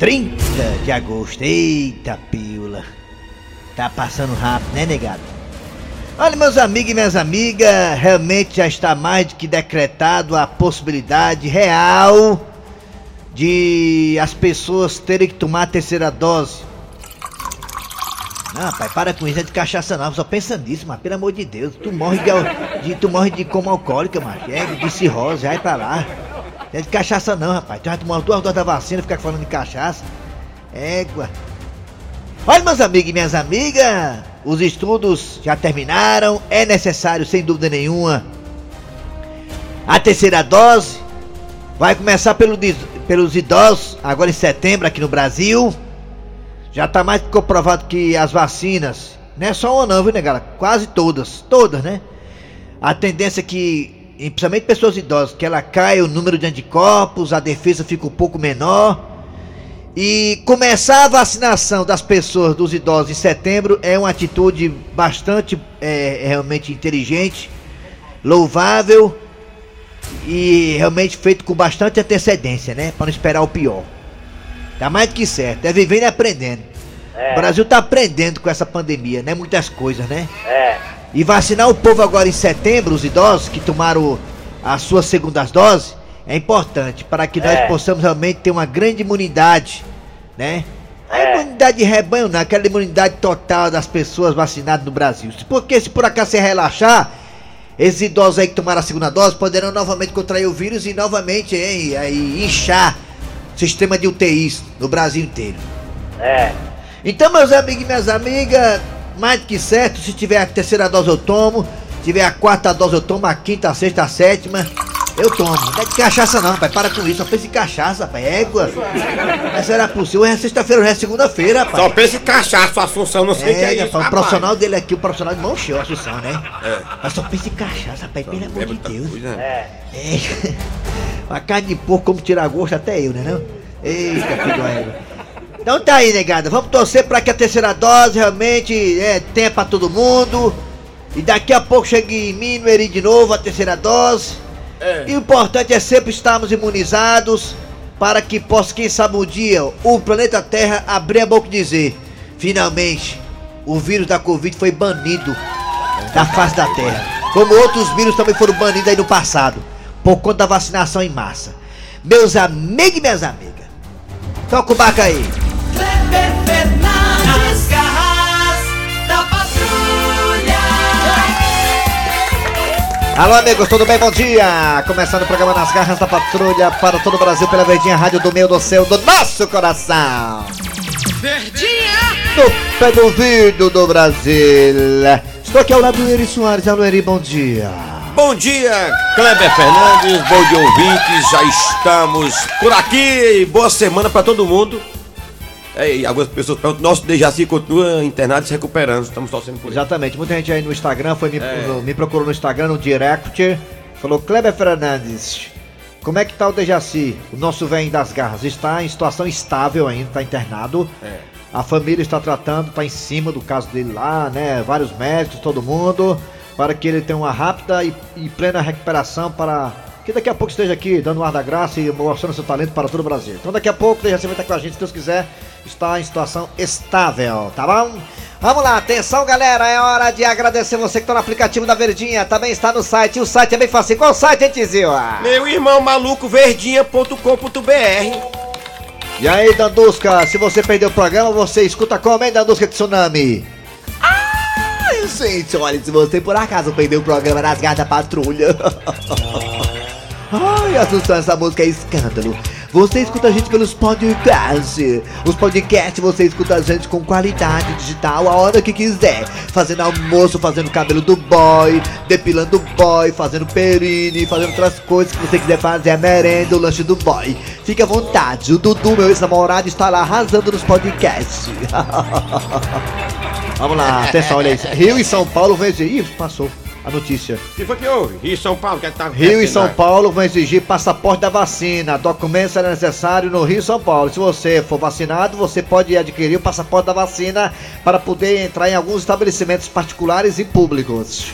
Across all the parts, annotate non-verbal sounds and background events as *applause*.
30 de agosto. Eita, pílula. Tá passando rápido, né, negado? Olha, meus amigos e minhas amigas, realmente já está mais do que decretado a possibilidade real de as pessoas terem que tomar a terceira dose. Não, pai, para com isso, é de cachaça não, só pensa nisso, mas pelo amor de Deus, tu morre de, de tu morre de coma alcoólica, mas é de cirrose, vai pra lá. É de cachaça não, rapaz, tu já tomou duas doses da vacina, fica falando de cachaça. Égua. Olha, meus amigos e minhas amigas, os estudos já terminaram, é necessário, sem dúvida nenhuma, a terceira dose. Vai começar pelo pelos idosos, agora em setembro aqui no Brasil. Já tá mais que comprovado que as vacinas, não é só uma não, viu, negada? Quase todas, todas, né? A tendência é que, em- principalmente pessoas idosas, que ela cai o número de anticorpos, a defesa fica um pouco menor. E começar a vacinação das pessoas, dos idosos em setembro é uma atitude bastante é, realmente inteligente, louvável e realmente feito com bastante antecedência, né? Para não esperar o pior. Tá mais do que certo, é vivendo e aprendendo. O Brasil tá aprendendo com essa pandemia, né? Muitas coisas, né? É, E vacinar o povo agora em setembro, os idosos que tomaram as suas segundas doses, é importante para que nós É. possamos realmente ter uma grande imunidade, né? A É. imunidade de rebanho não, aquela imunidade total das pessoas vacinadas no Brasil. Porque se por acaso você relaxar, esses idosos aí que tomaram a segunda dose poderão novamente contrair o vírus e novamente hein, aí, inchar o sistema de UTIs no Brasil inteiro. é. Então, meus amigos e minhas amigas, mais do que certo, se tiver a terceira dose eu tomo, se tiver a quarta dose eu tomo, a quinta, a sexta, a sétima, eu tomo. Não é de cachaça não, pai, para com isso, só pensa em cachaça, pai, égua. Mas será possível? Hoje é sexta-feira, hoje é segunda-feira, pai. Só pensa em cachaça, Assunção, não sei o que é É, isso. rapaz, o rapaz. profissional dele aqui, o profissional de mão cheia, Assunção, né? É. Mas só pensa em cachaça, pai, pelo amor É de Deus. coisa. É. *laughs* É. A carne de porco, como tirar gosto, até eu, né não? Eita, filho da égua. Então tá aí, negada. Vamos torcer pra que a terceira dose realmente é, tenha pra todo mundo. E daqui a pouco chegue em mim, no Eri de novo, a terceira dose. É. E o importante é sempre estarmos imunizados para que possa, quem sabe um dia, o planeta Terra abrir a boca e dizer: finalmente, o vírus da Covid foi banido da face da Terra. Como outros vírus também foram banidos aí no passado, por conta da vacinação em massa. Meus amigos e minhas amigas, toca o barco aí. Kleber Fernandes, garras da patrulha! Alô, amigos, tudo bem? Bom dia! Começando o programa Nas Garras da Patrulha para todo o Brasil pela Verdinha Rádio do meio do céu do nosso coração. Verdinha! No pé do ouvido do Brasil. Estou aqui ao lado do Eri Soares. Alô, Eri, bom dia. Bom dia, Kleber Fernandes, bom dia ouvintes, já estamos por aqui, boa semana pra todo mundo. É, e algumas pessoas perguntam, nosso Dejaci continua internado e se recuperando, estamos torcendo por ele. Exatamente, muita gente aí no Instagram foi me, É. me procurou no Instagram, no direct, falou Kleber Fernandes, como é que tá o Dejaci? O nosso velho das garras está em situação estável ainda, está internado. É. A família está tratando, está em cima do caso dele lá, né? Vários médicos, todo mundo, para que ele tenha uma rápida e, e plena recuperação para que daqui a pouco esteja aqui dando o ar da graça e mostrando seu talento para todo o Brasil. Então daqui a pouco o Dejaci vai estar com a gente, se Deus quiser, está em situação estável, tá bom? Vamos lá, atenção galera, é hora de agradecer você que está no aplicativo da Verdinha, também está no site, o site é bem fácil. Qual site, hein, Tizil? Meu irmão maluco verdinha.com.br E aí, Dandusca, se você perdeu o programa, você escuta como, hein, Dandusca Tsunami? Ai, gente, olha, se você por acaso perdeu o programa nas garras da patrulha. *laughs* Ai, Assunção, essa música é escândalo. Você escuta a gente pelos podcasts. Os podcasts você escuta a gente com qualidade digital a hora que quiser. Fazendo almoço, fazendo cabelo do boy, depilando o boy, fazendo perine, fazendo outras coisas que você quiser fazer, a merenda, o lanche do boy. Fique à vontade, o Dudu, meu ex-namorado, está lá arrasando nos podcasts. *laughs* Vamos lá, atenção, olha isso. Rio e São Paulo exigir. Ih, passou a notícia. Que foi que houve? Rio e São Paulo, que é que tá Rio e São lá? Paulo vão exigir passaporte da vacina. Documento será necessário no Rio e São Paulo. Se você for vacinado, você pode adquirir o passaporte da vacina para poder entrar em alguns estabelecimentos particulares e públicos.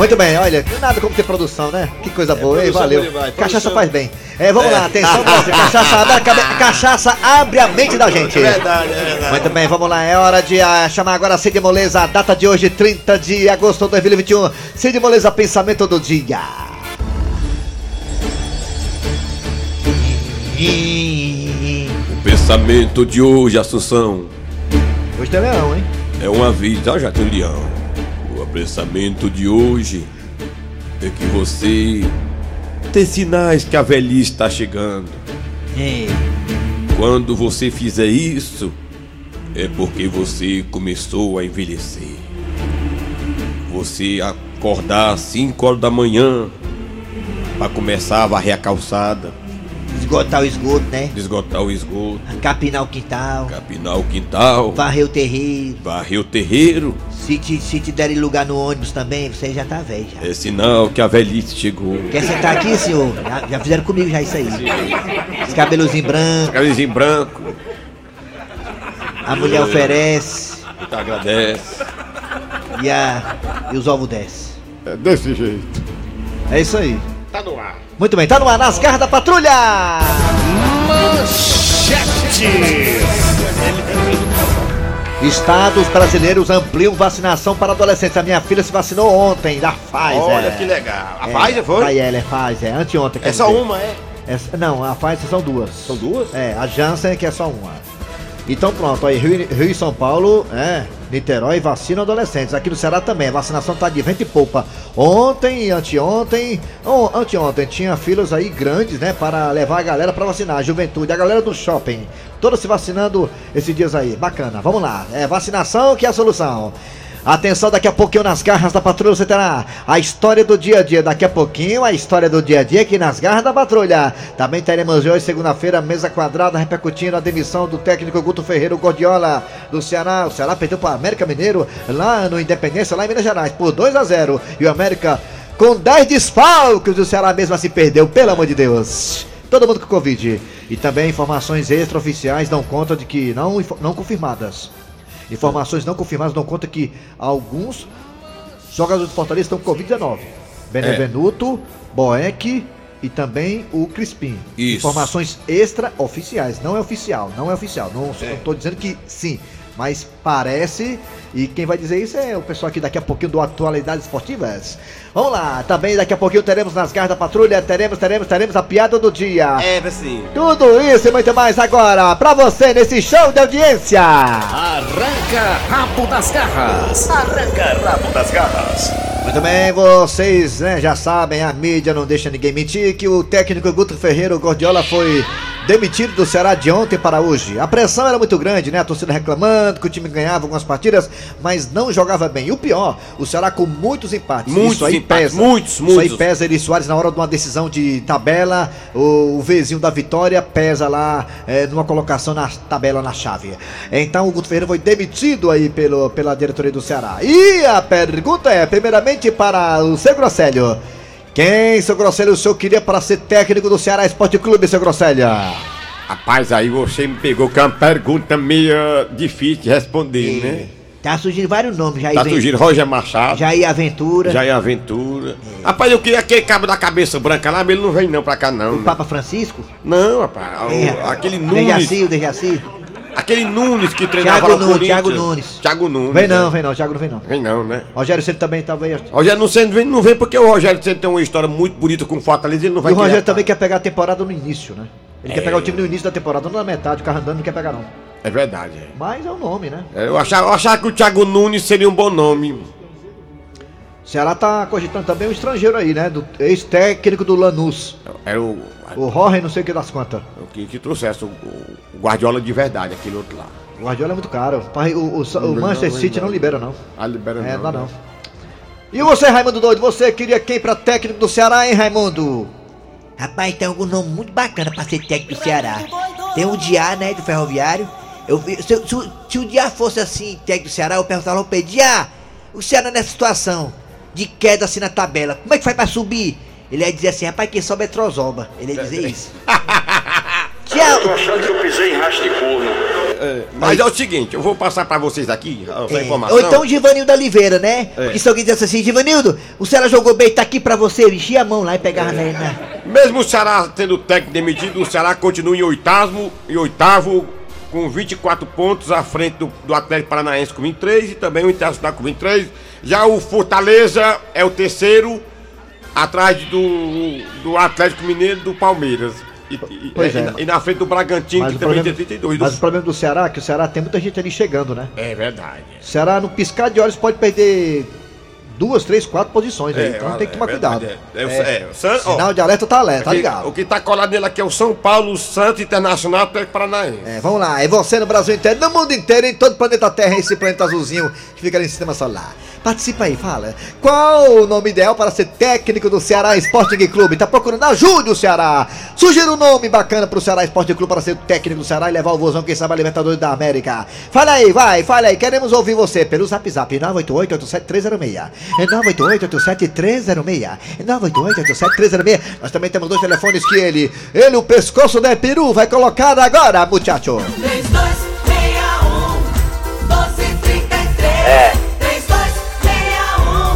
Muito bem, olha, nada como ter produção, né? Que coisa boa, hein? Valeu. demais, Cachaça faz bem. É, vamos lá, atenção, *laughs* Brasil. Cachaça abre, a cabe- cachaça abre a mente da gente. É verdade, é verdade. Muito bem, vamos lá. É hora de ah, chamar agora Cid Moleza. A data de hoje, 30 de agosto de 2021. Cid Moleza, pensamento do dia. O pensamento de hoje, Assunção, Hoje tem leão, hein? é uma vida. Já tem leão. O pensamento de hoje é que você tem sinais que a velhice está chegando. É. Quando você fizer isso, é porque você começou a envelhecer. Você acordar às 5 horas da manhã para começar a varrer a calçada, Esgotar o esgoto, né? esgotar o esgoto, Capinar o quintal. capinar o quintal, Varrer o terreiro. varrer o terreiro. Se te, se te derem lugar no ônibus também, você já tá velho já. É sinal que a velhice chegou. Quer sentar aqui, senhor? Já, já fizeram comigo já isso aí. Os cabelozinhos brancos, Camisinho branco, a mulher oferece te agradece. e, a, e os ovos descem. É desse jeito. É isso aí. Tá no ar. Muito bem, tá no ar nas garras da patrulha! Estados brasileiros ampliam vacinação para adolescentes. A minha filha se vacinou ontem, da Pfizer. Olha que legal. A É, Pfizer foi? A ela é Pfizer, anteontem. É só uma, é? Essa- não, a Pfizer são duas. São duas? É, a Janssen que é só uma. Então pronto, aí Rio, Rio e São Paulo, é, Niterói vacina adolescentes. Aqui no Ceará também, a vacinação tá de vento e poupa. Ontem e anteontem, anteontem tinha filas aí grandes, né, para levar a galera para vacinar, a juventude, a galera do shopping. Todos se vacinando esses dias aí. Bacana, vamos lá. É vacinação que é a solução. Atenção, daqui a pouquinho nas garras da patrulha você terá a história do dia a dia. Daqui a pouquinho a história do dia a dia aqui nas garras da patrulha. Também teremos hoje, segunda-feira, mesa quadrada repercutindo a demissão do técnico Guto Ferreira o Gordiola do Ceará. O Ceará perdeu para o América Mineiro lá no Independência, lá em Minas Gerais, por 2 a 0 E o América com 10 desfalques, o Ceará mesmo assim perdeu, pelo amor de Deus. Todo mundo com Covid. E também informações extraoficiais dão conta de que não, não confirmadas. Informações não confirmadas dão conta que alguns jogadores do Fortaleza estão com Covid-19. Benevenuto, Boeck e também o Crispim. Isso. Informações extraoficiais, não é oficial, não é oficial. Não estou dizendo que sim, mas parece. E quem vai dizer isso é o pessoal aqui daqui a pouquinho do Atualidades Esportivas. Vamos lá, também daqui a pouquinho teremos nas garras da patrulha, teremos, teremos, teremos a piada do dia. É, sim. Tudo isso e muito mais agora pra você nesse show de audiência. Arranca rabo das garras. Muito bem, vocês né, já sabem, a mídia não deixa ninguém mentir que o técnico Guto Ferreira, o Gordiola, foi demitido do Ceará de ontem para hoje. A pressão era muito grande, né? A torcida reclamando que o time ganhava algumas partidas, mas não jogava bem. E o pior, o Ceará com muitos empates. Muitos Isso aí empates, pesa. muitos, Isso muitos. aí pesa Eri Soares na hora de uma decisão de tabela. O, o vizinho da vitória pesa lá é, numa colocação na tabela na chave. Então o Guto Ferreira foi demitido aí pelo, pela diretoria do Ceará. E a pergunta é, primeiramente para o seu Grosselho. Quem, seu Grosselho, o senhor queria para ser técnico do Ceará Esporte Clube, seu Grosselho? Rapaz, aí você me pegou com uma pergunta meio difícil de responder, né? Tá surgindo vários nomes, Jair, Tá surgindo Roger Machado, Jair Aventura, Jair Aventura. Rapaz, eu queria aquele cabo da cabeça branca lá, mas ele não vem não pra cá não. o né? Papa Francisco, Não, rapaz, o- É, aquele Nunes, Dejaci, o Dejaci. Aquele Nunes que treinava Thiago no Nunes, Corinthians. Thiago Nunes. Thiago Nunes. Vem não, é. vem não, Thiago não vem não. Vem não, né? Rogério Ceni também talvez. Rogério não sendo vem, não vem porque o Rogério Ceni tem uma história muito bonita com o Fortaleza, ele não vai E o Rogério também quer pegar a temporada no início, né? Ele quer pegar o time no início da temporada, não na metade, o carro andando não quer pegar não. É verdade. é. Mas é o nome, né? É, Eu achava, eu achava que o Thiago Nunes seria um bom nome. O Ceará tá cogitando também um estrangeiro aí, né? Do ex-técnico do Lanús. Era o, O Jorge, não sei o que das contas. o que, que trouxesse o, o Guardiola de verdade, aquele outro lá. O Guardiola é muito caro. Pai, O, o, o Manchester City não libera, não. Ah, libera É, não, não dá né? não. E você, Raimundo Doido, você queria quem pra técnico do Ceará, hein, Raimundo? Rapaz, tem algum nome muito bacana pra ser técnico do Ceará. Tem o Diá, né, do Ferroviário. Eu se, se- se o Diá fosse assim, técnico do Ceará, eu perguntava ao Pedro, Diá, o Ceará nessa situação de queda assim na tabela, como é que faz pra subir? Ele ia dizer assim, rapaz, quem sobe é Trozoba. Ele ia dizer isso. *laughs* Tchau! achando que eu pisei em rastro de corno. É, mas é o seguinte, eu vou passar pra vocês aqui essa É, informação. ou então o Givanildo Oliveira, né? É. Porque se alguém dissesse assim, Givanildo, o Ceará jogou bem, tá aqui pra você, eu enchia a mão lá e pegava na, na- Mesmo o Ceará tendo técnico demitido, o Ceará continua em oitavo, em oitavo com 24 pontos à frente do, do Atlético Paranaense com 23 e também o Internacional com 23. Já o Fortaleza é o terceiro, atrás do, do Atlético Mineiro do Palmeiras. E, e- e- é. e na frente do Bragantino, Mas que também problema, tem 32. mas o problema do Ceará é que o Ceará tem muita gente ali chegando, né? É verdade. O Ceará, no piscar de olhos, pode perder duas, três, quatro posições aí. Então tem que tomar verdade, cuidado. É, é, o- é, San- ó, Sinal de alerta tá alerta, tá ligado? o que tá colado nele aqui é o São Paulo Santo Internacional Paranaense. É, vamos lá, é você no Brasil inteiro, no mundo inteiro, em todo o planeta Terra, esse planeta azulzinho que fica ali no sistema solar. Participa aí, fala. Qual o nome ideal para ser técnico do Ceará Sporting Clube? Tá procurando? Ajude o Ceará! Sugira um nome bacana pro Ceará Sporting Clube para ser técnico do Ceará e levar o vozão, quem sabe, a Libertadores da América. Fala aí, vai, fala aí, queremos ouvir você pelo zap zap 988-87306. É 988-87306. É 988-87306. Nós também temos dois telefones que ele, ele, o pescoço de peru, vai colocar agora, muchacho. 3261 1233 é. 3261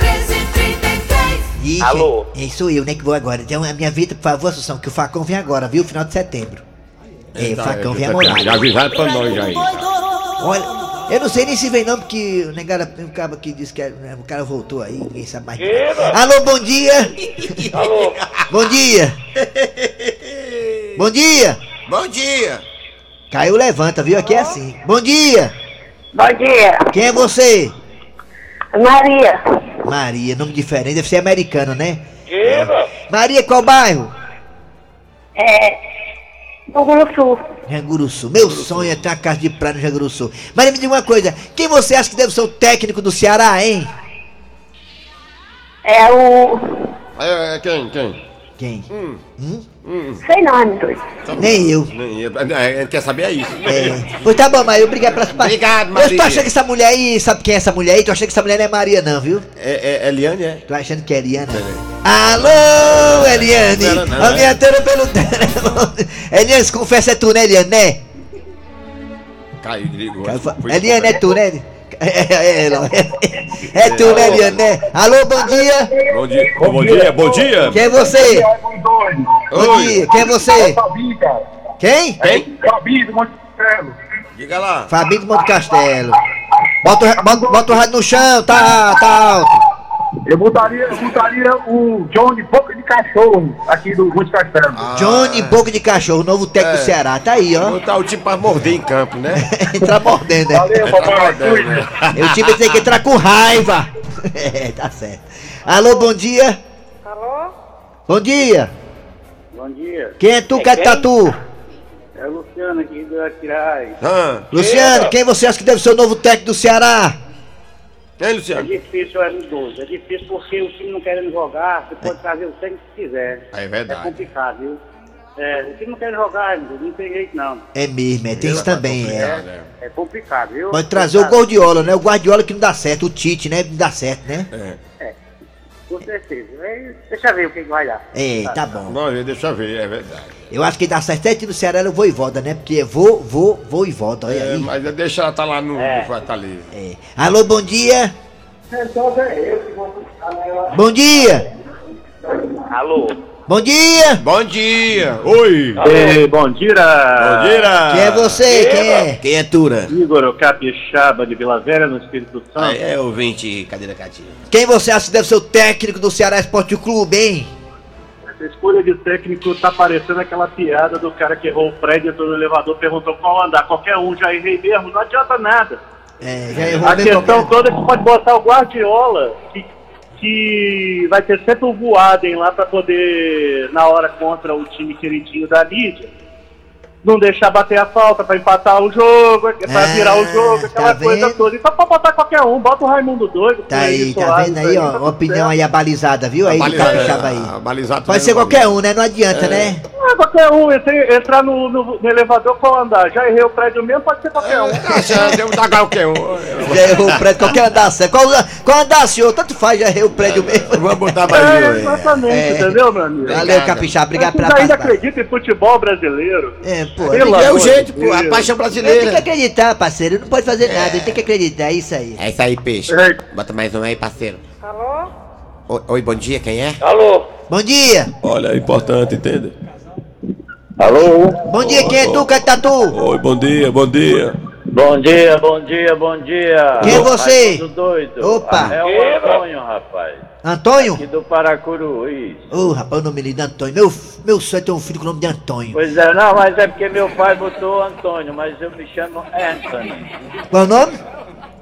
1333 Ixi, Alô? É, sou eu, né, que vou agora. Então, a minha vida, por favor, Assunção, que o Facão vem agora, viu? Final de setembro. É, o Tá, Facão é, vem já- amolado. Já avisaram pra nós aí. Olha, eu não sei nem se vem não, porque o negara, o cara que disse que era- né, o cara voltou aí, ninguém sabe mais. Alô, bom dia! *laughs* Alô? Bom dia! Bom dia! Bom dia! Caiu, levanta, viu? Aqui é assim. Bom dia! Bom dia, Quem é você? Maria. Maria, nome diferente, deve ser americano, né? Maria, qual bairro? É. Janguruçu. Meu sonho é ter uma casa de praia no Janguruçu. Maria, me diga uma coisa. Quem você acha que deve ser o técnico do Ceará, hein? É o. É, é, quem? Quem? Quem? Sei não, doido. Nem eu. Nem- é, é, quer saber é isso. É. Pois tá bom, Maria. Obrigado pela Obrigado, Eu tô Maria. achando que essa mulher aí, sabe quem é essa mulher aí? Tô achando que essa mulher não é Maria, não, viu? É, é, Eliane, é? Tô achando que é Eliana. Alô, Eliane! Não, não, A é. minha tela pelo telefone. Eliane, se confessa é tu, né, Eliane, né? Caiu, desligou. Eliane, é tu, né? É, é, ela. É tu, né, Eliane, né? Alô, bom dia! Bom dia, bom dia, bom dia. Quem é você? Bom Oi. dia, quem é você? Quem? Quem? Gabi do Monte Castelo. Diga lá. Fabinho do Monte Castelo. Bota, o- bota, bota o rádio no chão, tá, tá alto. Eu botaria, eu botaria o Johnny Boca de Cachorro aqui do Monte Castelo. Johnny Boca de Cachorro, novo técnico É. do Ceará. Tá aí, ó. Botar o time pra morder em campo, né? *laughs* Entrar mordendo, né? Valeu, Tá papai. mordendo, né? *laughs* Eu tive tem que entrar com raiva. *laughs* É, tá certo. Alô, bom dia. Alô? Bom dia. Bom dia. Quem é tu, que é tatu? É o Luciano aqui do Aquiraz. Ah, Luciano, quem você acha que deve ser o novo técnico do Ceará? Hein, É Luciano? difícil, é idoso. É difícil porque o time não querendo jogar, você pode trazer o técnico que quiser. É É verdade. complicado, viu? É, o time não quer jogar, não tem jeito não. É mesmo, é, tem isso também, é. É complicado, viu? Pode trazer o Guardiola, né? O Guardiola que não dá certo, o Tite, né? Não dá certo, né? É. Com certeza. Deixa eu ver o que vai dar. É, tá bom. Bom, deixa eu ver, é verdade. Eu acho que dá certo é time do Ceará é o Voivoda, né? Porque é vô, vô, vô e volta, olha É, aí. mas deixa ela tá lá no, É. no Fortaleza. É. Alô, bom dia. Bom dia. Alô? Bom dia. Bom dia! Oi! Ei, bom dia! Bom dia! Quem é você? Quem é? Quem é Tura? Igor Capixaba de Vila Velha, no Espírito Ah, Santo. é ouvinte cadeira cativa. Quem você acha que deve ser o técnico do Ceará Esporte Clube, hein? essa escolha de técnico tá parecendo aquela piada do cara que errou o prédio, entrou no elevador, perguntou qual andar. Qualquer um já errei mesmo, não adianta nada. É, já errou A questão toda é que pode botar o Guardiola, que, que vai ter sempre o Voaden lá para poder, na hora contra o time queridinho da mídia, não deixar bater a falta para empatar o jogo, para Ah, virar o jogo, aquela tá coisa vendo? toda. Então pode botar qualquer um, bota o Raimundo doido. Tá põe aí, tá vendo aí, tá ó? tudo Opinião certo. aí abalizada, viu? Aí Balizado, capixaba aí. é, balizado Pode ser qualquer um, né? Não adianta, né? Ah, qualquer um, entre- entrar no, no- no elevador qual andar. Já errei o prédio mesmo, pode ser qualquer um. Tá certo, eu vou dar qualquer um. Já errou o prédio, qualquer andar certo. Qual, qual andar, senhor? Tanto faz, já errei o prédio mesmo. Vamos botar É, Brasil. exatamente, É. entendeu, meu amigo? Valeu, capixaba. Obrigado pela ainda acreditam em futebol brasileiro? É, pô. Pelo É o jeito, de pô, a paixão Tem que brasileira. acreditar, parceiro. Não pode fazer nada. Tem que acreditar, é isso aí. É isso aí, peixe. É. Bota mais um aí, parceiro. Alô? Oi, oi, bom dia, quem é? Alô? Bom dia. Olha, é importante, entende? Alô? Bom dia, quem é tu, Catatu? Oi, bom dia, bom dia. Bom dia, bom dia, bom dia. Quem é você? Doido. Opa. É o Antônio, rapaz. Antônio? Aqui do Paracuru, isso. Ô, rapaz, o nome dele é Antônio. Meu, meu sonho é ter um filho com o nome de Antônio. Pois é, não, mas é porque meu pai botou Antônio, mas eu me chamo Anthony. Qual é o nome?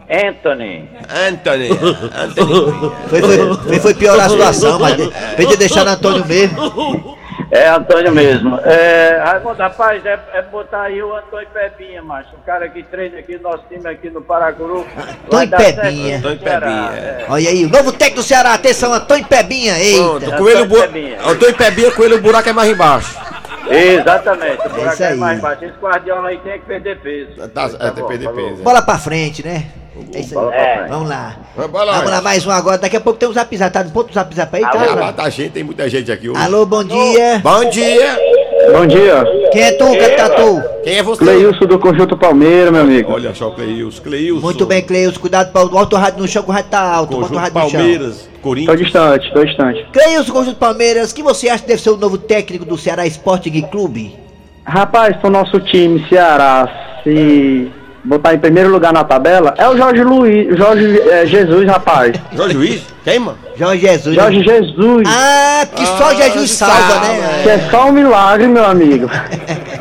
Anthony. Anthony. Anthony. *laughs* Foi, foi, foi, foi piorar a situação, mas de deixar no Antônio mesmo. É Antônio mesmo. É, Raimundo, rapaz, é, é botar aí o Antônio Pepinha, macho. O cara que treina aqui, nosso time aqui no Paracuru. Antônio Pepinha. Antônio Ceará, Pepinha, é. Olha aí, o novo técnico do Ceará, atenção, Antônio Pebinha, Pronto, eita. coelho, bu... Pebinha. Antônio Pebinha, coelho, o buraco é mais embaixo. Exatamente, o buraco isso é aí. mais baixo. Esse guardiola aí tem que perder peso. Tá, é, tem que bom, perder falou. peso. Bola pra frente, né? É isso aí. pra frente. Vamos lá. Vamos lá. Vamos lá, mais um agora. Daqui a pouco tem um zap zap. Tá no ponto do zap aí, tá? lá tá gente, tem muita gente aqui hoje. Alô, bom dia. Bom dia. Bom dia. Quem é tu, Catatu? Quem é você? Cleilson do Conjunto Palmeiras, meu amigo. Olha só o Cleilson. Cleilson. Muito bem, Cleus. Cuidado para o alto rádio no chão, que o rádio tá alto. Bota o Conjunto rádio no chão. Palmeiras, Tô Corinthians. distante, tô distante. Cleilson, conjunto Palmeiras, o que você acha que deve ser o novo técnico do Ceará Sporting Clube? Rapaz, pro nosso time, Ceará, se botar em primeiro lugar na tabela, é o Jorge Luiz, Jorge eh, Jesus, rapaz. Jorge Luiz? Quem, mano? Jorge Jesus. né? Jorge Jesus, Ah, que só Ah, Jesus salva, salva, né? que é só um milagre, meu amigo. *laughs*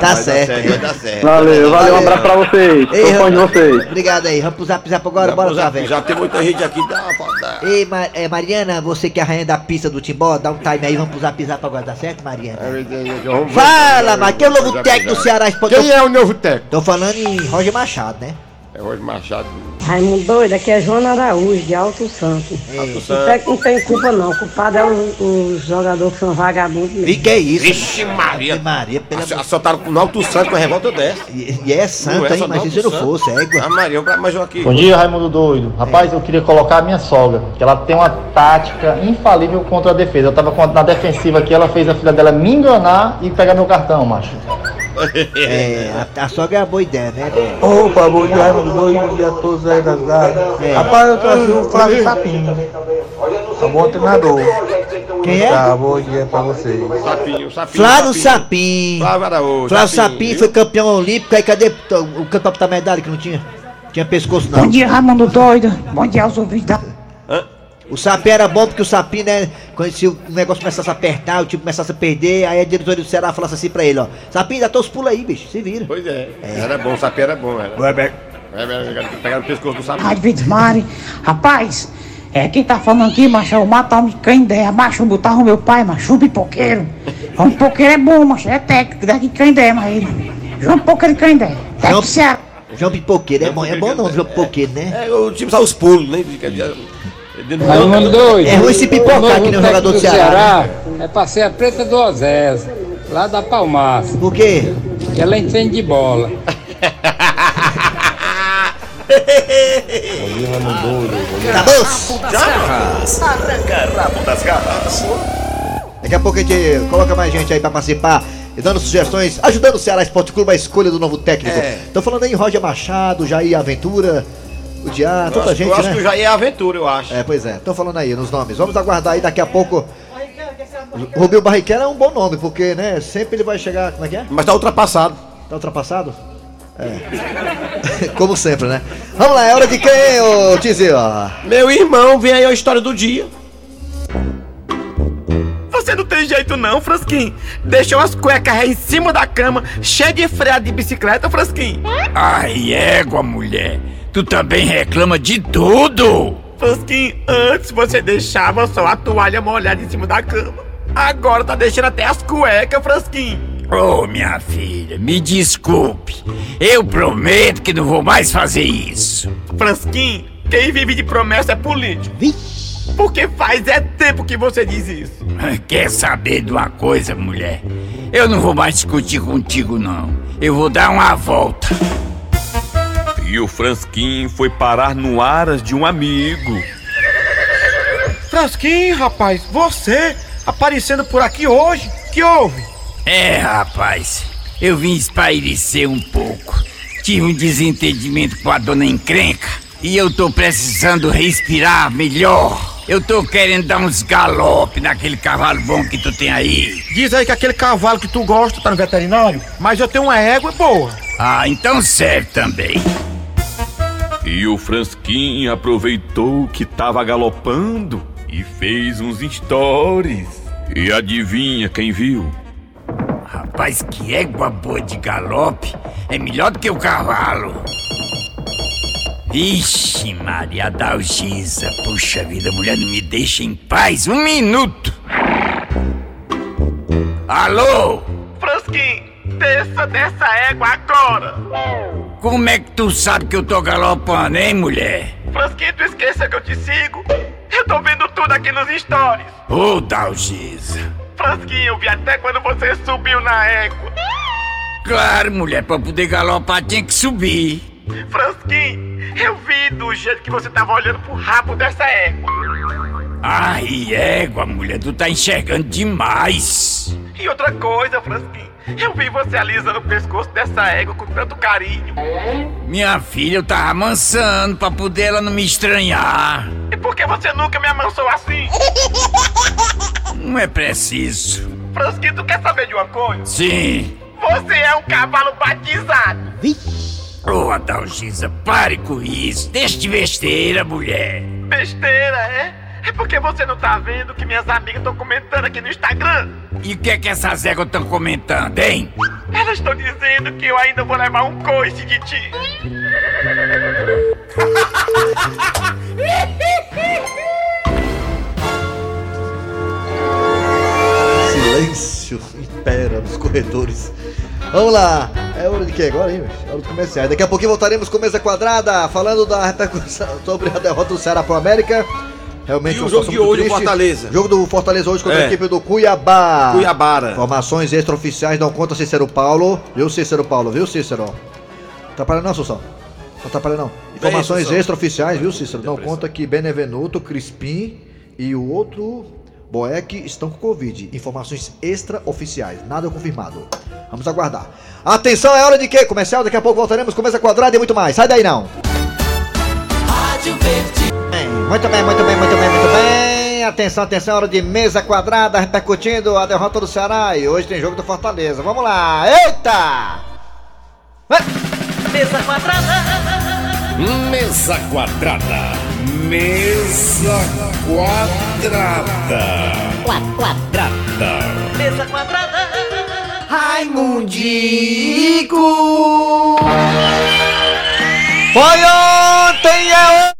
Tá Vai certo. dar certo, vai dar certo. Valeu, valeu, um abraço pra vocês. Ei, fã de vocês. Obrigado aí. Vamos pro zap zap agora, bora já, pra velho. já tem muita gente aqui. Dá, dá. Ei, é, Mariana, você que é a rainha da pista do Timbó, dá um time aí, vamos pro zap zap agora, tá certo, Mariana? Fala, mas quem é o novo técnico do Ceará Sporting Quem é o novo técnico? Tô falando em Roger Machado, né? É Roger Machado. Raimundo doido, aqui é Joana Araújo, de Alto Santo. Alto O Santo. técnico não tem culpa não, o culpado é os jogadores que são vagabundos mesmo. E que é isso? Vixe Maria. Ave Maria, pelo amor Assaltaram no Alto Santo com a revolta dessa. E, e é santo, é hein? só Mas se não Alto fosse, é igual. Ah, Maria, mais um aqui. Bom dia, Raimundo Doido. Rapaz, eu queria colocar a minha sogra, que ela tem uma tática infalível contra a defesa. Eu tava com- na defensiva aqui, ela fez a filha dela me enganar e pegar meu cartão, macho. É, a, a sogra é uma boa ideia, né? Opa, Raimundo Doido. Bom dia a todos aí das garras. É. Rapaz, eu trouxe o Flávio Sapinho. É um bom treinador. Quem é? Tá, bom dia pra vocês. Sapinho, sapinho. Flávio Sapim. Flávio Araújo. Flávio Sapim foi campeão olímpico, aí cadê o campeão da medalha que não tinha? Tinha pescoço não. Bom dia, Raimundo doido. Bom dia aos ouvintes da... O Sapim era bom porque o Sapim, né, quando se o negócio começasse a apertar, o time começasse a perder, aí a diretoria do Ceará falasse assim pra ele, ó, Sapim, dá teus pulos aí, bicho, se vira. Pois é. Era bom, o sapinho era bom, era. É, é, Pegaram o pescoço do sapinho. Rádio Vidmari. Rapaz, é quem tá falando aqui, macho, é o matar me Candeia. Macho, botar o meu pai, macho, um pipoqueiro. Um pipoqueiro é bom, macho, é técnico daqui de Candeia, mas ele. João Pipoqueiro de Candeia. João- Técnico do Ceará. João Pipoqueiro, é bom, é bom não, João Pipoqueiro, né? É, o time só os pulos, né? Raimundo Doido. É ruim se pipocar que nem o jogador do Ceará. é pra ser a preta do Osés, lá da Palmaça, Por quê? que ela entende de bola. *laughs* Tá bom? Das garras. Arranca rabo das garras. Daqui a pouco a gente coloca mais gente aí pra participar e dando sugestões, ajudando o Ceará Esporte Clube a escolha do novo técnico. É. Tô falando aí em Roger Machado, Jair Aventura, o Diá, eu tanta acho, gente, eu acho né? que já é aventura, eu acho. É, pois é, tô falando aí nos nomes. Vamos aguardar aí daqui a pouco. Rubio Barrichello é um bom nome, porque, né, sempre ele vai chegar, como é que é? Mas tá ultrapassado. Tá ultrapassado? É. *laughs* Como sempre, né? Vamos lá, é hora de quem, ô Tizio? Meu irmão, vem aí a história do dia. Você não tem jeito não, Frasquinho. Deixou as cuecas aí em cima da cama, cheia de freada de bicicleta, Frasquinho. Ai, égua, mulher. Tu também reclama de tudo. Frasquinho, antes você deixava só a toalha molhada em cima da cama. Agora tá deixando até as cuecas, Frasquinho. Ô, minha filha, me desculpe. Eu prometo que não vou mais fazer isso. Frasquinho, quem vive de promessa é político. Porque faz é tempo que você diz isso. *laughs* Quer saber de uma coisa, mulher? Eu não vou mais discutir contigo, não. Eu vou dar uma volta. E o Fransquinho foi parar no aras de um amigo. Frasquinho, rapaz, você aparecendo por aqui hoje? Que houve? É, rapaz, eu vim espairecer um pouco. Tive um desentendimento com a dona encrenca e eu tô precisando respirar melhor. Eu tô querendo dar uns galope naquele cavalo bom que tu tem aí. Diz aí que aquele cavalo que tu gosta tá no veterinário, mas eu tenho uma égua boa. Ah, então serve também. E o Fransquinho aproveitou que tava galopando e fez uns stories. E adivinha quem viu? Rapaz, que égua boa de galope é melhor do que o cavalo. Ixi, Maria Dalgisa, puxa vida, mulher não me deixa em paz um minuto. Alô? Frasquinho, desça dessa égua agora. Como é que tu sabe que eu tô galopando, hein, mulher? Frasquinho, tu esqueça que eu te sigo. Eu tô vendo tudo aqui nos stories. Ô, Dalgisa. Frasquinho, eu vi até quando você subiu na égua. Claro, mulher, pra poder galopar tinha que subir. Frasquinho, eu vi do jeito que você tava olhando pro rabo dessa égua. Ai, égua, mulher, tu tá enxergando demais. E outra coisa, Frasquinho, eu vi você alisando o pescoço dessa égua com tanto carinho. Minha filha, eu tava amansando pra poder ela não me estranhar. E por que você nunca me amansou assim? *laughs* Não é preciso. Frasquinho, tu quer saber de uma coisa? Sim. Você é um cavalo batizado. Ô, oh, Adalgisa, pare com isso. Deixa de besteira, mulher. Besteira, é? É porque você não tá vendo que minhas amigas estão comentando aqui no Instagram. E o que é que essas éguas estão comentando, hein? Elas estão dizendo que eu ainda vou levar um coice de ti. Silêncio impera nos corredores. Vamos lá, é hora de que agora, hein? É hora do comercial. Daqui a pouquinho voltaremos com mesa quadrada, falando da repercussão *laughs* sobre a derrota do Ceará pro América. Realmente E o jogo de hoje, o triste. Fortaleza? Jogo do Fortaleza hoje contra a É. equipe do Cuiabá. Cuiabara. Informações extraoficiais não conta Cícero Paulo. Viu, Cícero Paulo? Viu, Cícero? Atrapalha não, Assunção. Não atrapalha não. Informações extraoficiais, viu, Cícero? Não conta que Benevenuto, Crispim e o outro Boeck estão com Covid. Informações extraoficiais, nada confirmado. Vamos aguardar. Atenção, é hora de quê? Comercial, daqui a pouco voltaremos com mesa quadrada e muito mais. Sai daí não. Rádio Verde. Bem, Muito bem, muito bem, muito bem, muito bem. Atenção, atenção, hora de mesa quadrada, repercutindo a derrota do Ceará. E hoje tem jogo do Fortaleza. Vamos lá, eita! Mesa quadrada. Mesa quadrada. Mesa quadrada. Quadrada. Mesa quadrada. Raimundico! Foi ontem, é hoje!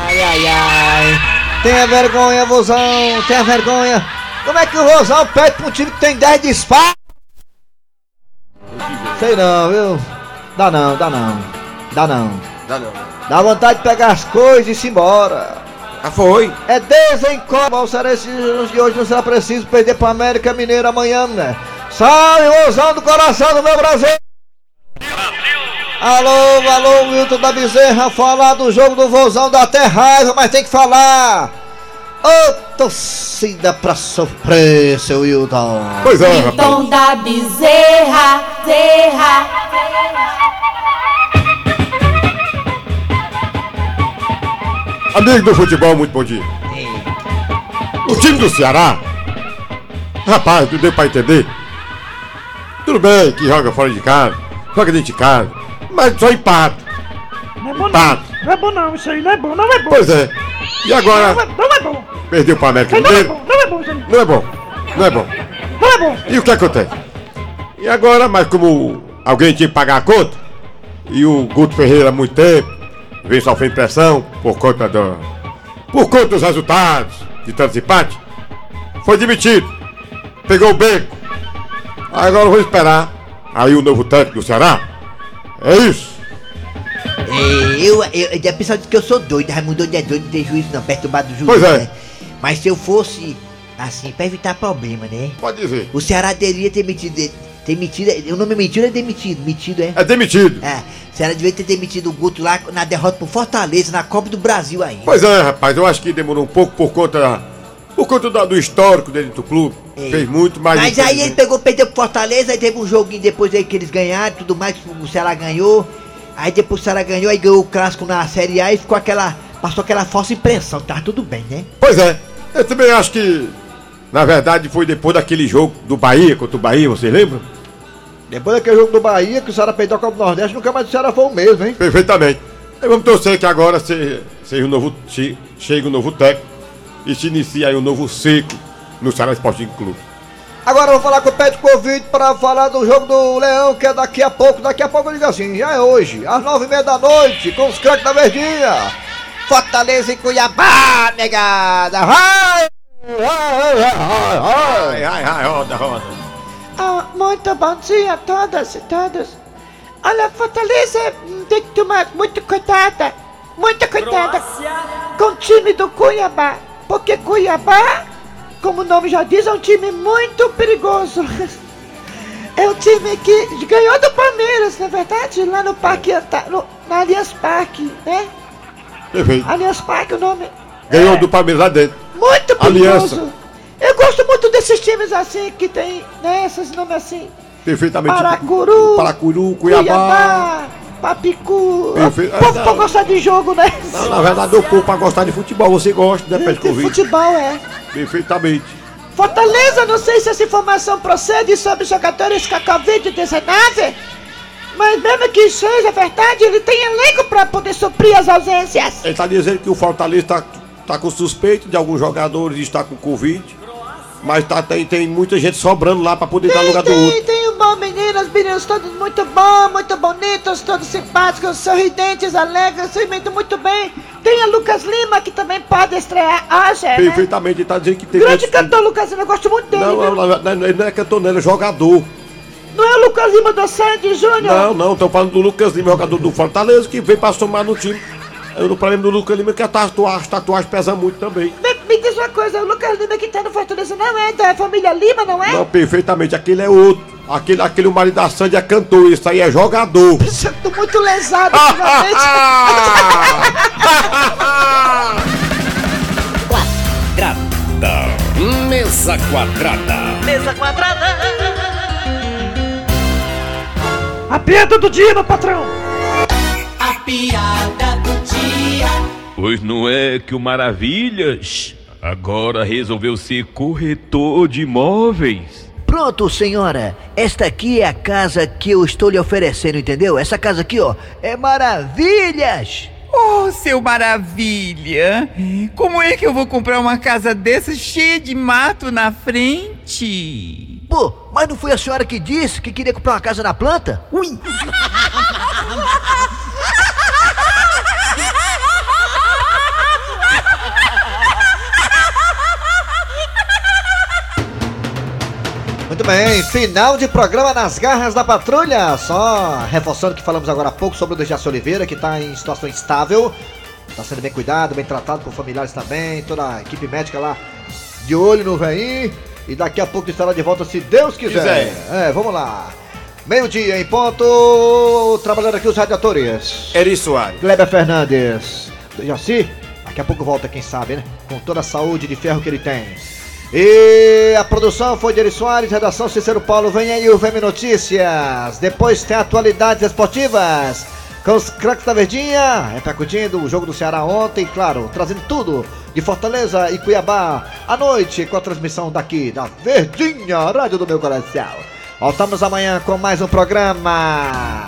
Ai, ai, ai! Tenha vergonha, vozão! Tenha vergonha! Como é que o Rosão pede pra um time que tem 10 disparos? Sei não, viu? Dá não, dá não. Dá não. Dá não. Dá vontade de pegar as coisas e se embora. Ah, foi. É desencopa. O Cearense de hoje não será preciso perder para América Mineiro amanhã, né? Salve, Rosão do coração do meu Brasil! Alô, alô, Wilton da Bezerra, falar do jogo do Vozão da até raiva, mas tem que falar! Ô, torcida pra sofrer, seu Wilton! Pois é, rapaz. Tom da Bezerra. Zerra. Amigo do futebol, muito bom dia. O time do Ceará, rapaz, não deu pra entender. Tudo bem que joga fora de casa, joga dentro de casa, mas só empata. Não é bom Empata. não. Não é bom não, isso aí não é bom, não é bom. Pois é. E agora, Não é, não é bom. Perdeu para América Não é Mineiro. não é bom. Não é bom. Não é bom. Não é bom. E o que acontece? E agora, mas como alguém tinha que pagar a conta, e o Guto Ferreira há muito tempo vem sofrendo pressão por conta do. por conta dos resultados de tantos empates, foi demitido. Pegou o beco. Agora vou esperar aí o novo técnico do Ceará. É isso. É, eu, eu, eu, a pessoa diz que eu sou doido, Raimundo não é doido, não tem juízo não, perturbado do juízo, Pois é. né? Mas se eu fosse, assim, pra evitar problema, né? Pode dizer. O Ceará deveria ter metido, ter metido, o nome metido é demitido, metido é? É demitido. É, o Ceará devia ter demitido o Guto lá na derrota pro Fortaleza, na Copa do Brasil ainda. Pois é, rapaz, eu acho que demorou um pouco por conta. por conta do histórico dele do clube. Fez muito, mas. Mas aí ele pegou, perdeu pro Fortaleza, aí teve um joguinho depois aí que eles ganharam, tudo mais, o Ceará ganhou. Aí depois o Ceará ganhou, aí ganhou o clássico na Série A e ficou aquela. Passou aquela falsa impressão, tava tudo bem, né? Pois é, eu também acho que. Na verdade, foi depois daquele jogo do Bahia contra o Bahia, vocês lembram? Depois daquele jogo do Bahia, que o Ceará perdeu a Copa do Nordeste, nunca mais o Ceará foi o mesmo, hein? Perfeitamente. Aí vamos torcer que agora seja, seja um novo, che- chegue um novo técnico e se inicie aí um novo ciclo no Ceará Sporting Clube. Agora eu vou falar com o Pet Covid para falar do jogo do Leão, que é daqui a pouco. Daqui a pouco eu digo assim, já é hoje, às nove e meia da noite, com os craques da Verdinha. Fortaleza e Cuiabá, negada. Vai! Ai, ai, ai, roda, roda. Ah, muito bom dia a todas e todos. Olha, Fortaleza tem que tomar muito cuidado, muito cuidado com o time do Cuiabá. Porque Cuiabá, como o nome já diz, é um time muito perigoso. *laughs* É o time que ganhou do Palmeiras, na verdade, lá no Parque, Anta- no, na Allianz Parque, né? Perfeito. Allianz Parque, o nome. Ganhou do Palmeiras lá dentro. Muito Aliança. perigoso. Eu gosto muito desses times assim, que tem, né, esses nomes assim. Perfeitamente. Paracuru, Paracuru, Cuiabá. Cuiabá, Papicu. Perfeito. O povo pra gostar de jogo, né? Não, na verdade, eu povo pra gostar de futebol, você gosta, né, Pet Covid? Futebol, é. Perfeitamente. Fortaleza, não sei se essa informação procede sobre jogadores com a Covid-19, mas mesmo que seja verdade, ele tem elenco pra poder suprir as ausências. Ele tá dizendo que o Fortaleza tá, tá com suspeito de alguns jogadores estar com Covid, mas tá, tem, tem muita gente sobrando lá pra poder dar lugar do outro. Tem, tem um bom menino, os meninos todos muito bons, muito bonitos, todos simpáticos, sorridentes, alegres, se muito bem. Tem a Lucas Lima, que também pode estrear, acha, né? Perfeitamente, ele tá dizendo que tem. Grande cantor Lucas Lima, eu gosto muito dele. Não, não, não, não, ele não é cantor, não, ele é jogador. Não é o Lucas Lima do Sandy Júnior? Não, não, tô falando do Lucas Lima, jogador do Fortaleza, que veio pra somar no time. Eu, O problema do Lucas Lima é que a tatuagem, as tatuagens pesam muito também. Me, me diz uma coisa, o Lucas Lima que tá no Fortaleza não é da família Lima, não é? Não, perfeitamente, aquele é outro. Aquele, aquele o marido da Sandy é cantor, isso aí é jogador. Eu tô muito lesado ultimamente. *laughs* Quadrada. Mesa quadrada. Mesa quadrada. A piada do dia, meu patrão. A piada. Pois não é que o Maravilhas agora resolveu ser corretor de imóveis? Pronto, senhora. Esta aqui é a casa que eu estou lhe oferecendo, entendeu? Essa casa aqui, ó, é maravilhas. Oh, seu maravilha! Como é que eu vou comprar uma casa dessa cheia de mato na frente? Pô, mas não foi a senhora que disse que queria comprar uma casa na planta? Ui! *laughs* Muito bem, final de programa nas garras da patrulha. Só reforçando que falamos agora há pouco sobre o Dejaci Oliveira, que está em situação estável. Está sendo bem cuidado, bem tratado por familiares também, toda a equipe médica lá de olho no veinho. E daqui a pouco estará de volta, se Deus quiser. Quiser. É, vamos lá. Meio-dia em ponto, trabalhando aqui os radiadores. Eri Soares. Kleber Fernandes. Dejaci, daqui a pouco volta, quem sabe, né? Com toda a saúde de ferro que ele tem. E a produção foi de Eri Soares, redação Cícero Paulo. Vem aí o VM Notícias. Depois tem atualidades esportivas. Com os craques da Verdinha, repercutindo o jogo do Ceará ontem, claro, trazendo tudo de Fortaleza e Cuiabá à noite com a transmissão daqui da Verdinha, Rádio do Meu Coração. Voltamos amanhã com mais um programa.